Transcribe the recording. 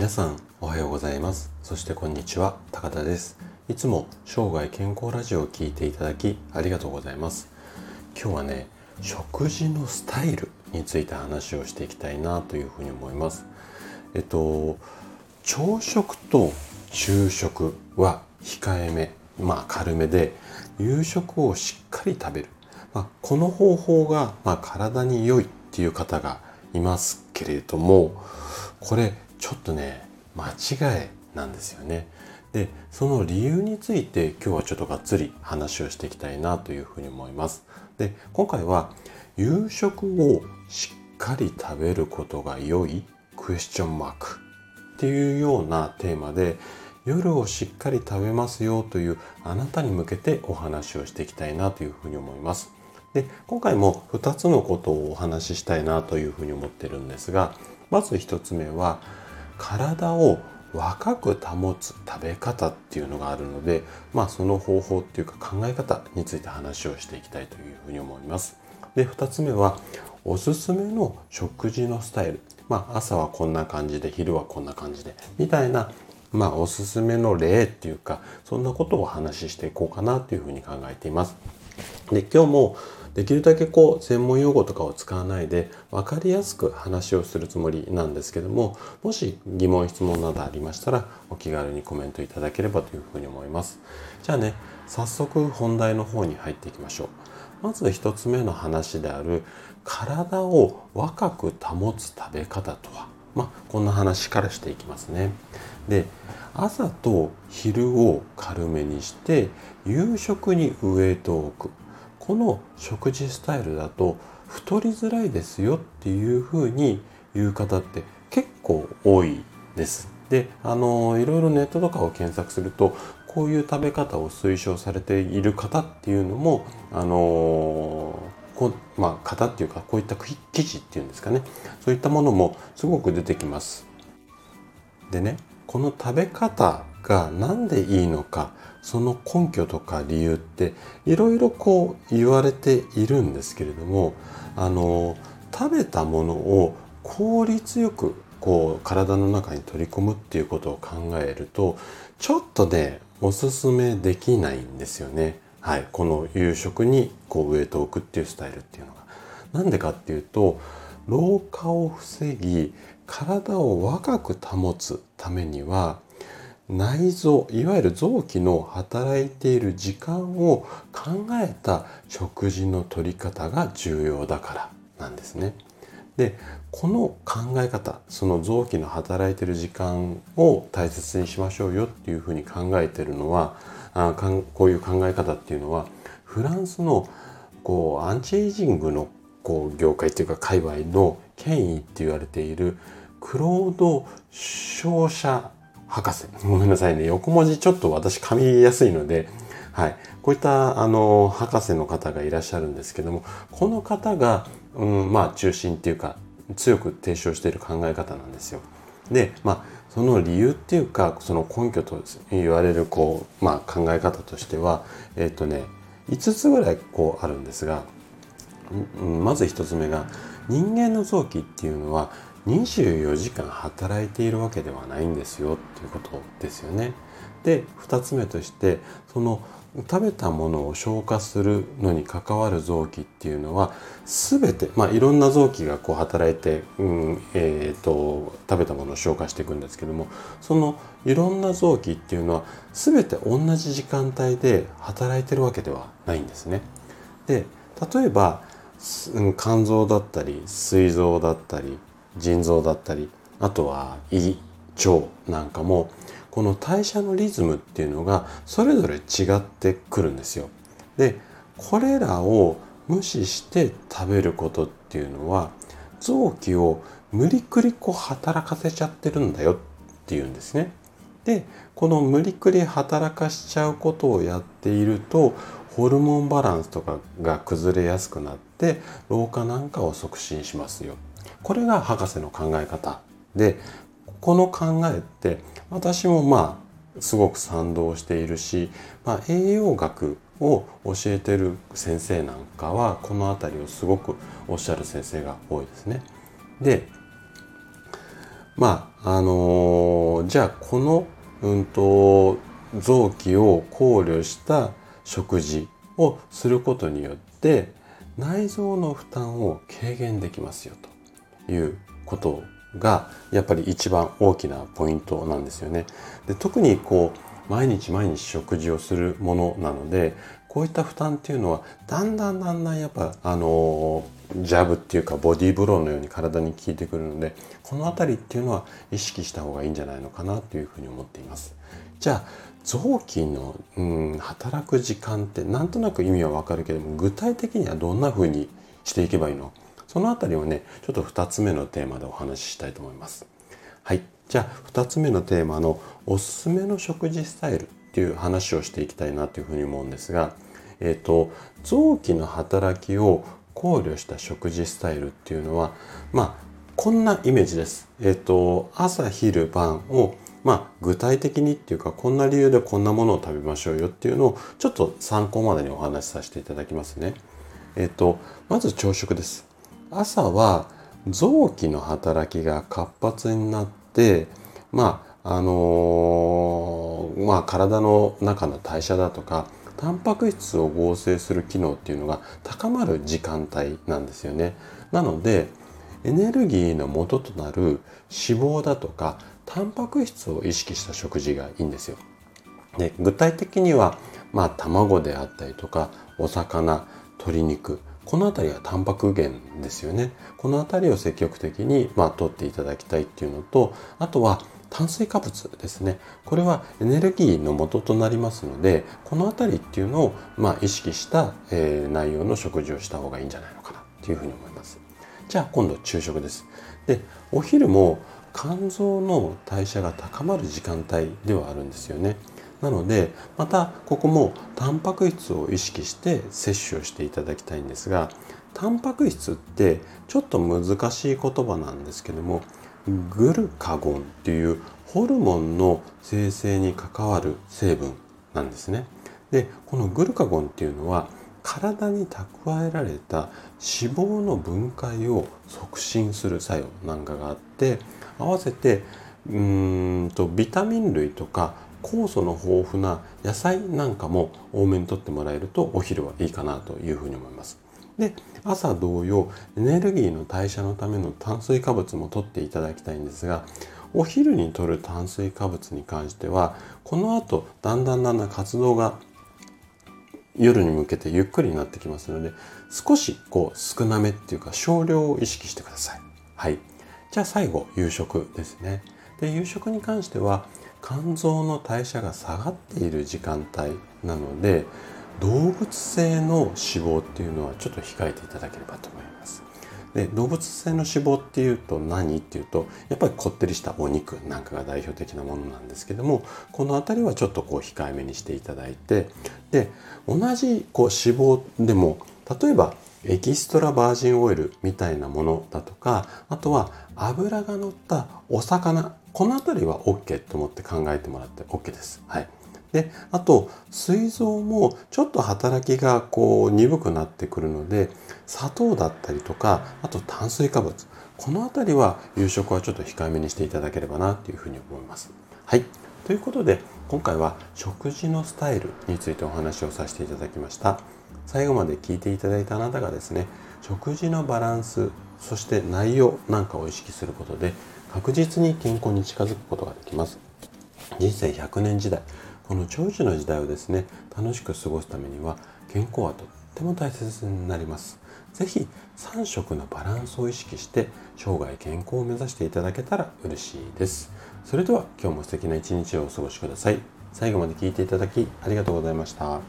皆さんおはようございます。そしてこんにちは高田です。いつも生涯健康ラジオを聞いていただきありがとうございます。今日はね食事のスタイルについて話をしていきたいなというふうに思います。えっと朝食と昼食は控えめまあ軽めで夕食をしっかり食べる、まあ、この方法が、まあ、体に良いっていう方がいますけれどもこれちょっとね間違いなんですよね。でその理由について今日はちょっとがっつり話をしていきたいなというふうに思います。で今回は夕食をしっかり食べることが良いクエスチョンマークっていうようなテーマで夜をしっかり食べますよというあなたに向けてお話をしていきたいなというふうに思います。で今回も2つのことをお話ししたいなというふうに思ってるんですがまず1つ目は体を若く保つ食べ方っていうのがあるので、まあその方法っていうか考え方について話をしていきたいというふうに思います。で、2つ目はおすすめの食事のスタイル。まあ朝はこんな感じで、昼はこんな感じで、みたいな、まあおすすめの例っていうか、そんなことをお話ししていこうかなというふうに考えています。で、今日もできるだけこう専門用語とかを使わないで分かりやすく話をするつもりなんですけどももし疑問質問などありましたらお気軽にコメントいただければというふうに思います。じゃあね早速本題の方に入っていきましょう。まず1つ目の話である体を若く保つ食べ方とは。まあこんな話からしていきますね。で朝と昼を軽めにして夕食にウエイトを置く。この食事スタイルだと太りづらいですよっていうふうに言う方って結構多いです。であのいろいろネットとかを検索するとこういう食べ方を推奨されている方っていうのもあのこまあ型っていうかこういった記事っていうんですかねそういったものもすごく出てきます。でねこの食べ方が何でいいのかその根拠とか理由っていろいろこう言われているんですけれどもあの食べたものを効率よくこう体の中に取り込むっていうことを考えるとちょっとねおすすめできないんですよね。はい、この夕食にこうウエイトを置くっていうスタイルっていうのが。なんでかっていうと老化を防ぎ体を若く保つためには内臓いわゆる臓器の働いている時間を考えた食事の取り方が重要だからなんですね。でこの考え方その臓器の働いている時間を大切にしましょうよっていうふうに考えてるのはあかんこういう考え方っていうのはフランスのこうアンチエイジングのこう業界っていうか界隈の権威って言われているクロード・ショーシャ博士。ごめんなさいね。横文字ちょっと私噛みやすいので、はい。こういったあの博士の方がいらっしゃるんですけども、この方が、うん、まあ中心っていうか、強く提唱している考え方なんですよ。で、まあ、その理由っていうか、その根拠と言われる、こう、まあ考え方としては、えっ、とね、5つぐらいこうあるんですが、まず1つ目が、人間の臓器っていうのは24時間働いているわけではないんですよっていうことですよね。で2つ目としてその食べたものを消化するのに関わる臓器っていうのは全て、まあ、いろんな臓器がこう働いて、うんえーと、食べたものを消化していくんですけどもそのいろんな臓器っていうのは全て同じ時間帯で働いてるわけではないんですね。で例えば肝臓だったり膵臓だったり腎臓だったりあとは胃腸なんかもこの代謝のリズムっていうのがそれぞれ違ってくるんですよ。でこれらを無視して食べることっていうのは臓器を無理くりこう働かせちゃってるんだよっていうんですね。でこの無理くり働かしちゃうことをやっているとホルモンバランスとかが崩れやすくなって老化なんかを促進しますよこれが博士の考え方でこの考えって私もまあすごく賛同しているし、まあ、栄養学を教えてる先生なんかはこの辺りをすごくおっしゃる先生が多いですね。でまああのー、じゃあこの、うんと、臓器を考慮した食事をすることによって内臓の負担を軽減できますよということがやっぱり一番大きなポイントなんですよね。で特にこう毎日毎日食事をするものなのでこういった負担っていうのはだんだんだんだんやっぱあのジャブっていうかボディーブローのように体に効いてくるのでこの辺りっていうのは意識した方がいいんじゃないのかなというふうに思っています。じゃあ臓器の、うん、働く時間ってなんとなく意味はわかるけども具体的にはどんなふうにしていけばいいの？そのあたりをねちょっと2つ目のテーマでお話ししたいと思います。はいじゃあ2つ目のテーマのおすすめの食事スタイルっていう話をしていきたいなというふうに思うんですが、えっ、ー、と臓器の働きを考慮した食事スタイルっていうのはまあこんなイメージです。えっ、ー、と朝昼晩をまあ具体的にっていうかこんな理由でこんなものを食べましょうよっていうのをちょっと参考までにお話しさせていただきますね。えっ、とまず朝食です。朝は臓器の働きが活発になってまああのー、まあ体の中の代謝だとかタンパク質を合成する機能っていうのが高まる時間帯なんですよね。なのでエネルギーの元となる脂肪だとかタンパク質を意識した食事がいいんですよ。で具体的にはまあ卵であったりとかお魚鶏肉この辺りはタンパク源ですよね。この辺りを積極的に、まあ、取っていただきたいっていうのと、あとは炭水化物ですね。これはエネルギーの元となりますので、この辺りっていうのを、まあ、意識した、えー、内容の食事をした方がいいんじゃないのかなというふうに思います。じゃあ今度昼食です。で、お昼も肝臓の代謝が高まる時間帯ではあるんですよね。なのでまたここもタンパク質を意識して摂取をしていただきたいんですがタンパク質ってちょっと難しい言葉なんですけどもグルカゴンっていうホルモンの生成に関わる成分なんですね。でこのグルカゴンっていうのは体に蓄えられた脂肪の分解を促進する作用なんかがあって合わせてうーんとビタミン類とか酵素の豊富な野菜なんかも多めにとってもらえるとお昼はいいかなというふうに思います。で朝同様エネルギーの代謝のための炭水化物も取っていただきたいんですがお昼に摂る炭水化物に関してはこの後だんだんだんだん活動が夜に向けてゆっくりになってきますので少しこう少なめっていうか少量を意識してください。はい。じゃあ最後夕食ですね。で夕食に関しては肝臓の代謝が下がっている時間帯なので動物性の脂肪っていうのはちょっと控えていただければと思います。で動物性の脂肪っていうと何っていうとやっぱりこってりしたお肉なんかが代表的なものなんですけどもこの辺りはちょっとこう控えめにしていただいてで同じこう脂肪でも例えばエキストラバージンオイルみたいなものだとかあとは油が乗ったお魚この辺りは OK と思って考えてもらって OK です。はい。で、あと、膵臓もちょっと働きがこう鈍くなってくるので、砂糖だったりとか、あと炭水化物。この辺りは夕食はちょっと控えめにしていただければなというふうに思います。はい。ということで、今回は食事のスタイルについてお話をさせていただきました。最後まで聞いていただいたあなたがですね、食事のバランス、そして内容なんかを意識することで、確実に健康に近づくことができます。人生100年時代この長寿の時代をですね楽しく過ごすためには健康はとっても大切になります。是非3食のバランスを意識して生涯健康を目指していただけたら嬉しいです。それでは今日も素敵な一日をお過ごしください。最後まで聞いていただきありがとうございました。